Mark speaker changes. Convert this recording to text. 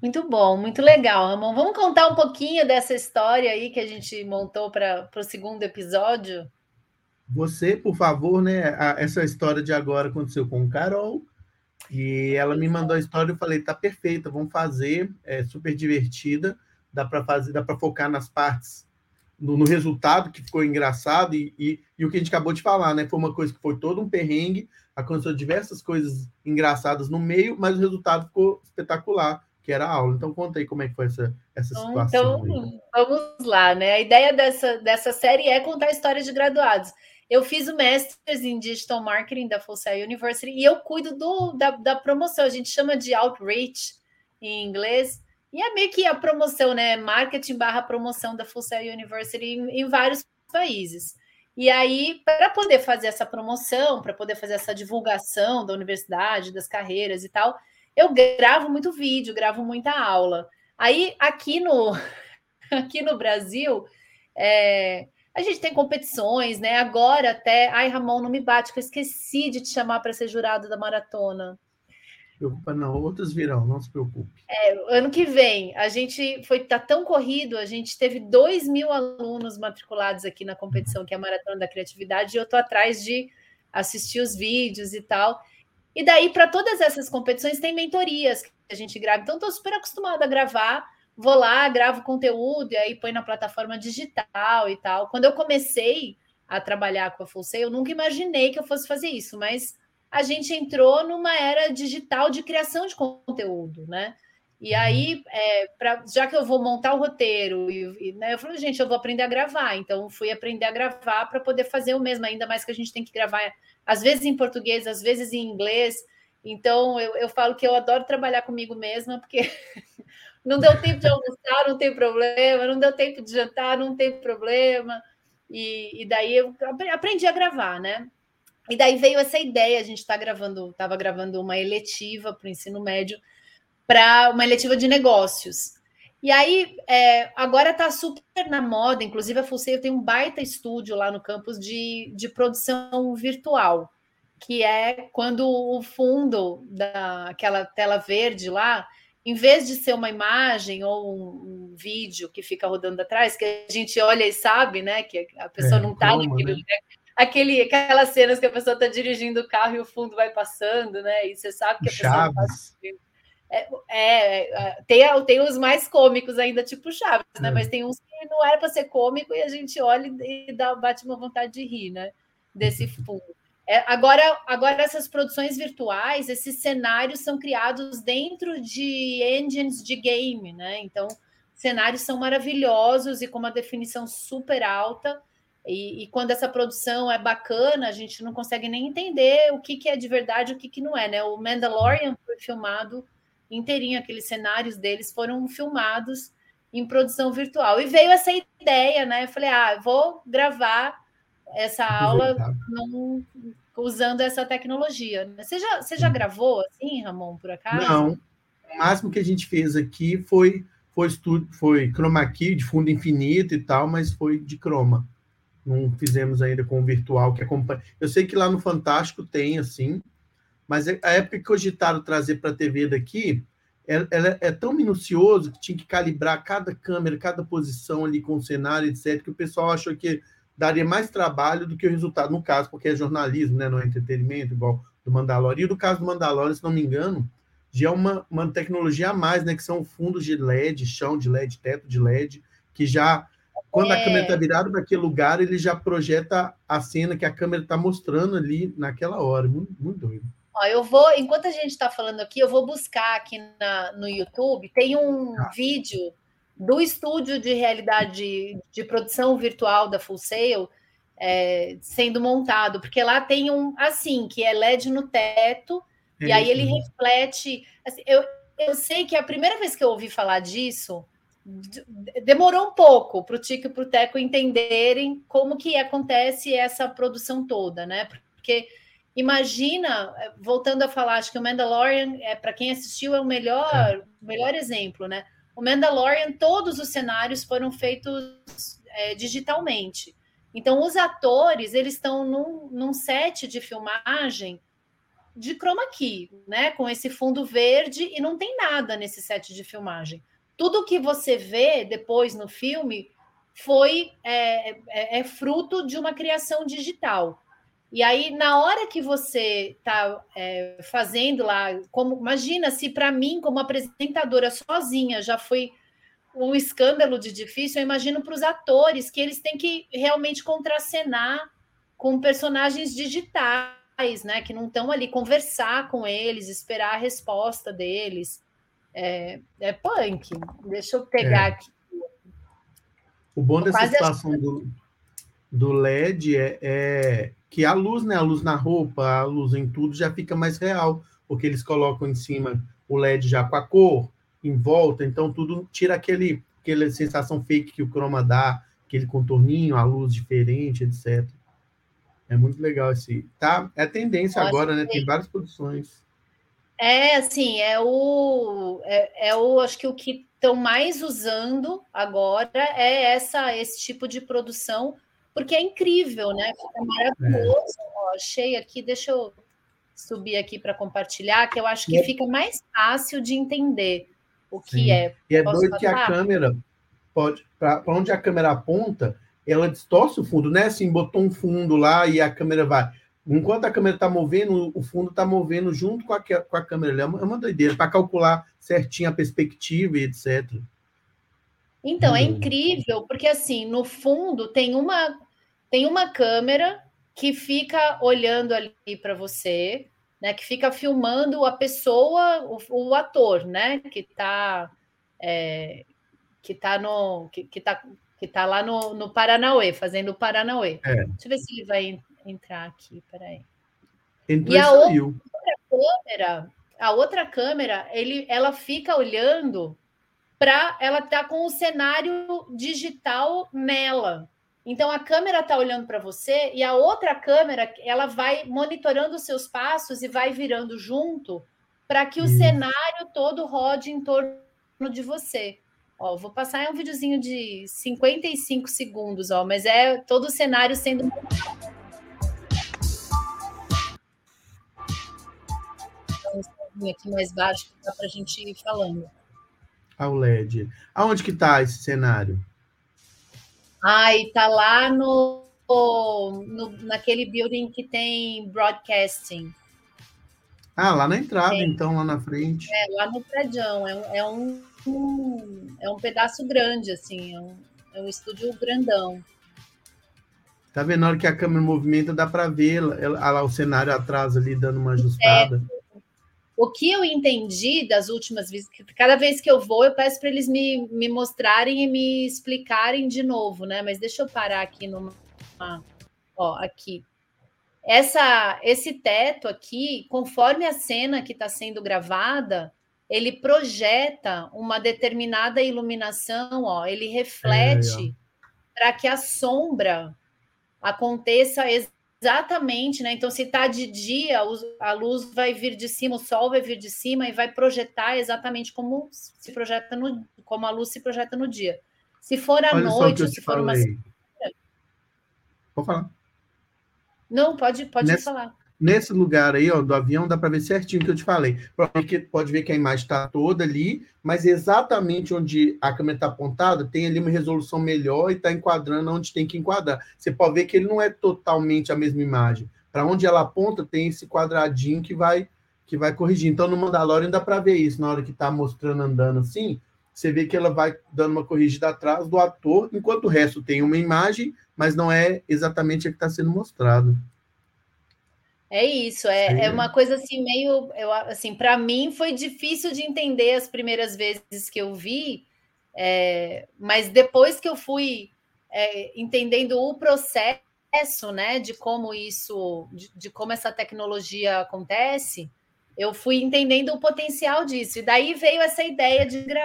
Speaker 1: Muito bom, muito legal, Ramon. Vamos contar um pouquinho dessa história aí que a gente montou para o segundo episódio?
Speaker 2: Você, por favor, né? A, essa história de agora aconteceu com o Carol. E ela me mandou a história eu falei, tá perfeita, vamos fazer, é super divertida, dá para fazer, dá para focar nas partes, no, no, resultado que ficou engraçado e, e, e, o que a gente acabou de falar, né? Foi uma coisa que foi todo um perrengue, aconteceu diversas coisas engraçadas no meio, mas o resultado ficou espetacular, que era a aula. Então conta aí como é que foi essa, essa então, situação.
Speaker 1: Então, aí. vamos lá, né? A ideia dessa, dessa série é contar histórias de graduados. Eu fiz o Masters em Digital Marketing da Full Sail University e eu cuido do, da, da promoção. A gente chama de outreach em inglês. E é meio que a promoção, né? Marketing barra promoção da Full Sail University em, em vários países. E aí, para poder fazer essa promoção, para poder fazer essa divulgação da universidade, das carreiras e tal, eu gravo muito vídeo, gravo muita aula. Aí, aqui no, aqui no Brasil, é, a gente tem competições, né? Agora até. Ai, Ramon, não me bate, que eu esqueci de te chamar para ser jurado da maratona.
Speaker 2: Preocupa, não, outros virão, não se preocupe.
Speaker 1: É, ano que vem, a gente foi tá tão corrido, a gente teve 2 mil alunos matriculados aqui na competição, que é a Maratona da Criatividade, e eu estou atrás de assistir os vídeos e tal. E daí, para todas essas competições, tem mentorias que a gente grava. Então, estou super acostumada a gravar vou lá, gravo conteúdo e aí põe na plataforma digital e tal. Quando eu comecei a trabalhar com a Full eu nunca imaginei que eu fosse fazer isso, mas a gente entrou numa era digital de criação de conteúdo, né? E uhum. aí, é, pra, já que eu vou montar o roteiro, e, e né, eu falei, gente, eu vou aprender a gravar. Então, fui aprender a gravar para poder fazer o mesmo, ainda mais que a gente tem que gravar, às vezes em português, às vezes em inglês. Então, eu, eu falo que eu adoro trabalhar comigo mesma, porque Não deu tempo de almoçar, não tem problema. Não deu tempo de jantar, não tem problema. E, e daí eu aprendi a gravar, né? E daí veio essa ideia. A gente está gravando, estava gravando uma eletiva para o ensino médio, para uma eletiva de negócios. E aí, é, agora está super na moda, inclusive a Fulseio tem um baita estúdio lá no campus de, de produção virtual, que é quando o fundo daquela tela verde lá em vez de ser uma imagem ou um, um, vídeo que fica rodando atrás, que a gente olha e sabe, né, que a pessoa é, não está naquele. Né? Aquele, aquelas cenas que a pessoa está dirigindo o carro e o fundo vai passando, né? E você sabe que a
Speaker 2: Chaves.
Speaker 1: pessoa está é, é, é, tem, tem os mais cômicos ainda, tipo Chaves, né? É. Mas tem uns que não era para ser cômico e a gente olha e dá, bate uma vontade de rir, né? Desse fundo. É, agora, agora, essas produções virtuais, esses cenários são criados dentro de engines de game, né? Então, cenários são maravilhosos e com uma definição super alta. E, e, quando essa produção é bacana, a gente não consegue nem entender o que, que é de verdade e o que, que não é, né? O Mandalorian foi filmado inteirinho, aqueles cenários deles foram filmados em produção virtual. E veio essa ideia, né? Eu falei, ah, vou gravar essa aula não, usando essa tecnologia. Você já, você já gravou assim, Ramon, por acaso?
Speaker 2: Não. O máximo que a gente fez aqui foi foi estudo, foi chroma key de fundo infinito e tal, mas foi de croma. Não fizemos ainda com o virtual que acompanha. Eu sei que lá no Fantástico tem assim, mas é, a época que cogitaram trazer para a TV daqui, ela, ela, é tão minucioso que tinha que calibrar cada câmera, cada posição ali com o cenário, etc, que o pessoal achou que daria mais trabalho do que o resultado, no caso, porque é jornalismo, né, não é entretenimento, igual do Mandalorian. E no caso do Mandalorian, se não me engano, já é uma, uma tecnologia a mais, né, que são fundos de LED, chão de LED, teto de LED, que já, quando é. a câmera está virada para aquele lugar, ele já projeta a cena que a câmera está mostrando ali naquela hora. Muito, muito doido.
Speaker 1: Ó, eu vou, enquanto a gente está falando aqui, eu vou buscar aqui na, no YouTube, tem um ah. vídeo do estúdio de realidade de produção virtual da Full Sail é, sendo montado, porque lá tem um assim que é LED no teto é e aí ele reflete. Assim, eu, eu sei que a primeira vez que eu ouvi falar disso demorou um pouco para o Tico e para o Teco entenderem como que acontece essa produção toda, né? Porque imagina, voltando a falar, acho que o Mandalorian é para quem assistiu é o melhor, é. melhor exemplo, né? O Mandalorian, todos os cenários foram feitos é, digitalmente. Então, os atores, eles estão num, num set de filmagem de chroma key, né? Com esse fundo verde e não tem nada nesse set de filmagem. Tudo que você vê depois no filme foi é, é, é fruto de uma criação digital. E aí, na hora que você está é, fazendo lá, como imagina se para mim, como apresentadora sozinha, já foi um escândalo de difícil, eu imagino para os atores que eles têm que realmente contracenar com personagens digitais, né? Que não estão ali conversar com eles, esperar a resposta deles. É, é punk. Deixa eu pegar é. aqui.
Speaker 2: O bom dessa situação do, do LED é, é, que a luz, né? A luz na roupa, a luz em tudo já fica mais real, porque eles colocam em cima o LED já com a cor, em volta, então tudo tira aquele, aquela sensação fake que o chroma dá, aquele contorninho, a luz diferente, etc. É muito legal esse. Tá, é tendência agora, né? Tem várias produções.
Speaker 1: É, assim, é o. É, é o. Acho que o que estão mais usando agora é essa, esse tipo de produção, porque é incrível, né? Fica maravilhoso. É. Ó, achei aqui, deixa eu subir aqui para compartilhar, que eu acho que é. fica mais fácil de entender o que Sim. é.
Speaker 2: E é doido que a câmera pode, para onde a câmera aponta, ela distorce o fundo, né? Assim, botou um fundo lá e a câmera vai. Enquanto a câmera está movendo, o fundo está movendo junto com a, com a câmera. É uma, é uma doideira para calcular certinho a perspectiva e etc.
Speaker 1: Então, hum. é incrível, porque assim, no fundo tem uma tem uma câmera que fica olhando ali para você, né? Que fica filmando a pessoa, o, o ator, né? Que está é, que tá no que, que tá que tá lá no, no Paranauê, fazendo o Paranauê. É. Deixa eu ver se ele vai entrar aqui, peraí.
Speaker 2: Entrou e
Speaker 1: a outra câmera, a outra câmera, ele, ela fica olhando para ela tá com o cenário digital nela. Então a câmera está olhando para você e a outra câmera ela vai monitorando os seus passos e vai virando junto para que o hum. cenário todo rode em torno de você. Ó, vou passar um videozinho de 55 segundos, ó, mas é todo o cenário sendo aqui mais baixo dá para a gente ir falando.
Speaker 2: Ah, o LED. Aonde que está esse cenário?
Speaker 1: Ai, tá lá no, no, naquele building que tem broadcasting.
Speaker 2: Ah, lá na entrada, é. então, lá na frente.
Speaker 1: É, lá no prédio. É, é, um, é um pedaço grande, assim, é um, é um estúdio grandão.
Speaker 2: Tá vendo? Na hora que a câmera movimenta, dá para ver ela, lá, o cenário atrás ali dando uma ajustada. É.
Speaker 1: O que eu entendi das últimas vezes, cada vez que eu vou, eu peço para eles me, me mostrarem e me explicarem de novo, né? Mas deixa eu parar aqui numa. Ó, aqui. Essa, esse teto aqui, conforme a cena que está sendo gravada, ele projeta uma determinada iluminação, ó, ele reflete é, para que a sombra aconteça Exatamente, né? Então, se está de dia, a luz vai vir de cima, o sol vai vir de cima e vai projetar exatamente como se projeta no, como a luz se projeta no dia. Se for à Olha noite, ou se for uma.
Speaker 2: Pode falar.
Speaker 1: Não, pode, pode Nessa... falar.
Speaker 2: Nesse lugar aí, ó, do avião, dá para ver certinho o que eu te falei. Pode ver que a imagem está toda ali, mas exatamente onde a câmera está apontada, tem ali uma resolução melhor e está enquadrando onde tem que enquadrar. Você pode ver que ele não é totalmente a mesma imagem. Para onde ela aponta, tem esse quadradinho que vai que vai corrigir. Então, no Mandalorian dá para ver isso. Na hora que está mostrando andando assim, você vê que ela vai dando uma corrigida atrás do ator, enquanto o resto tem uma imagem, mas não é exatamente a que está sendo mostrado.
Speaker 1: É isso, é, é uma coisa assim meio, eu, assim, para mim foi difícil de entender as primeiras vezes que eu vi, é, mas depois que eu fui é, entendendo o processo, né, de como isso, de, de, como essa tecnologia acontece, eu fui entendendo o potencial disso. E daí veio essa ideia de